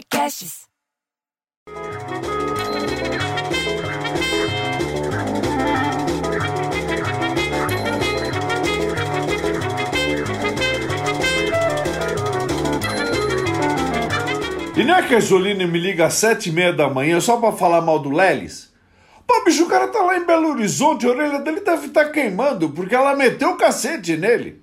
Podcasts. E não é que a Jolene me liga às sete e meia da manhã só pra falar mal do Lelis? Pô, bicho, o cara tá lá em Belo Horizonte, a orelha dele deve estar tá queimando, porque ela meteu o cacete nele.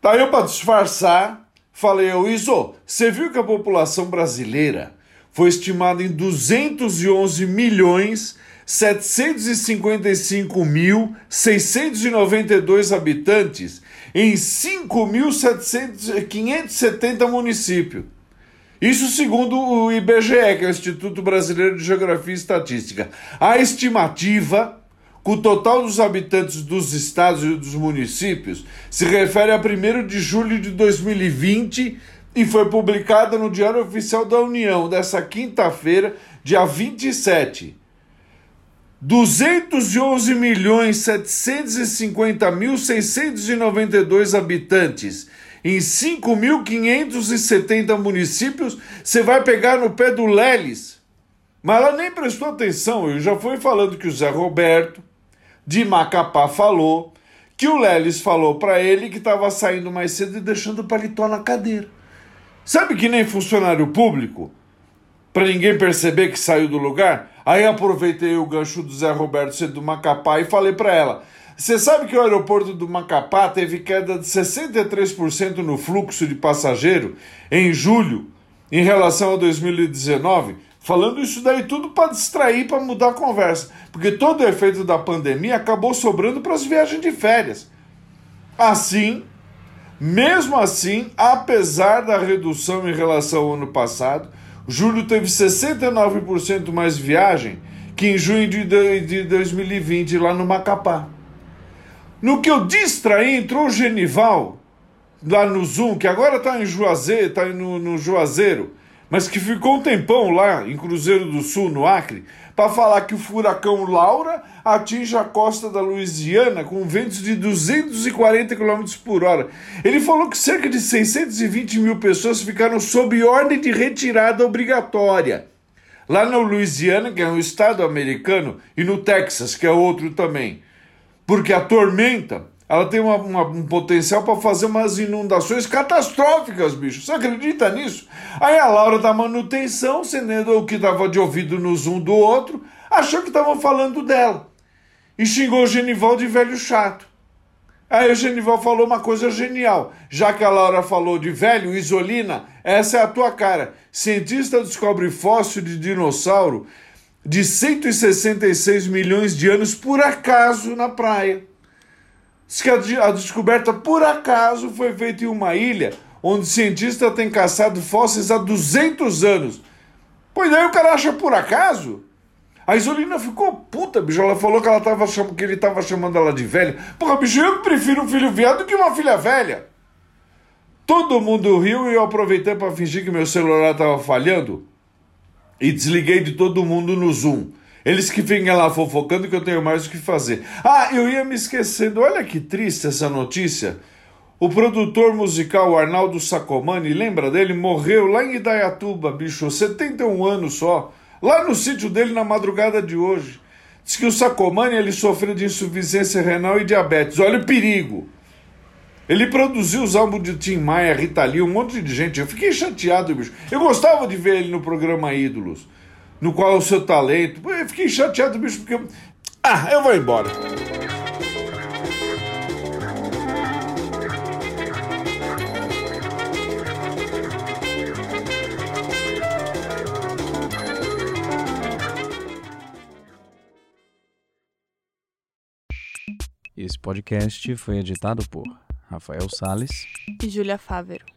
Daí eu, pra disfarçar, falei, ô Iso, você viu que a população brasileira foi estimada em 211 milhões 755 mil 692 habitantes em 5.570 municípios. Isso segundo o IBGE, que é o Instituto Brasileiro de Geografia e Estatística. A estimativa, com o total dos habitantes dos estados e dos municípios, se refere a 1 de julho de 2020 e foi publicada no Diário Oficial da União, dessa quinta-feira, dia 27. 211 milhões 750 mil 692 habitantes em 5.570 municípios, você vai pegar no pé do Leles. Mas ela nem prestou atenção, eu já fui falando que o Zé Roberto, de Macapá, falou que o Leles falou para ele que estava saindo mais cedo e deixando o paletó na cadeira. Sabe que nem funcionário público? Para ninguém perceber que saiu do lugar? Aí aproveitei o gancho do Zé Roberto ser do Macapá e falei para ela: você sabe que o aeroporto do Macapá teve queda de 63% no fluxo de passageiro em julho em relação a 2019? Falando isso daí tudo para distrair, para mudar a conversa, porque todo o efeito da pandemia acabou sobrando para as viagens de férias. Assim, mesmo assim, apesar da redução em relação ao ano passado, julho teve 69% mais viagem que em junho de 2020 lá no Macapá. No que eu distraí, entrou o Genival lá no Zoom, que agora está em Juazeiro, está no, no Juazeiro, mas que ficou um tempão lá em Cruzeiro do Sul, no Acre, para falar que o furacão Laura atinge a costa da Louisiana com ventos de 240 km por hora. Ele falou que cerca de 620 mil pessoas ficaram sob ordem de retirada obrigatória. Lá na Louisiana, que é um estado americano, e no Texas, que é outro também. Porque a tormenta ela tem uma, uma, um potencial para fazer umas inundações catastróficas, bicho. Você acredita nisso? Aí a Laura da manutenção, sendo o que estava de ouvido no zoom do outro, achou que estavam falando dela. E xingou o Genival de velho chato. Aí o Genival falou uma coisa genial. Já que a Laura falou de velho, isolina, essa é a tua cara. Cientista descobre fóssil de dinossauro de 166 milhões de anos por acaso na praia. Diz que a, descoberta por acaso foi feita em uma ilha onde cientista tem caçado fósseis há 200 anos. Pois daí o cara acha por acaso? A Isolina ficou puta, bicho. Ela falou que, ela tava que ele estava chamando ela de velha. Porra, bicho, eu prefiro um filho viado que uma filha velha. Todo mundo riu e eu aproveitei para fingir que meu celular estava falhando e desliguei de todo mundo no Zoom. Eles que ficam lá fofocando que eu tenho mais o que fazer. Ah, eu ia me esquecendo. Olha que triste essa notícia. O produtor musical Arnaldo Sacomani, lembra dele? Morreu lá em Idaiatuba, bicho, 71 anos só. Lá no sítio dele na madrugada de hoje. Diz que o Sacomani ele sofreu de insuficiência renal e diabetes. Olha o perigo. Ele produziu os álbuns de Tim Maia, Rita Lee, um monte de gente. Eu fiquei chateado, bicho. Eu gostava de ver ele no programa Ídolos, no qual é o seu talento. Eu fiquei chateado, bicho, porque. Ah, eu vou embora. Esse podcast foi editado por Rafael Sales e Júlia Fávero.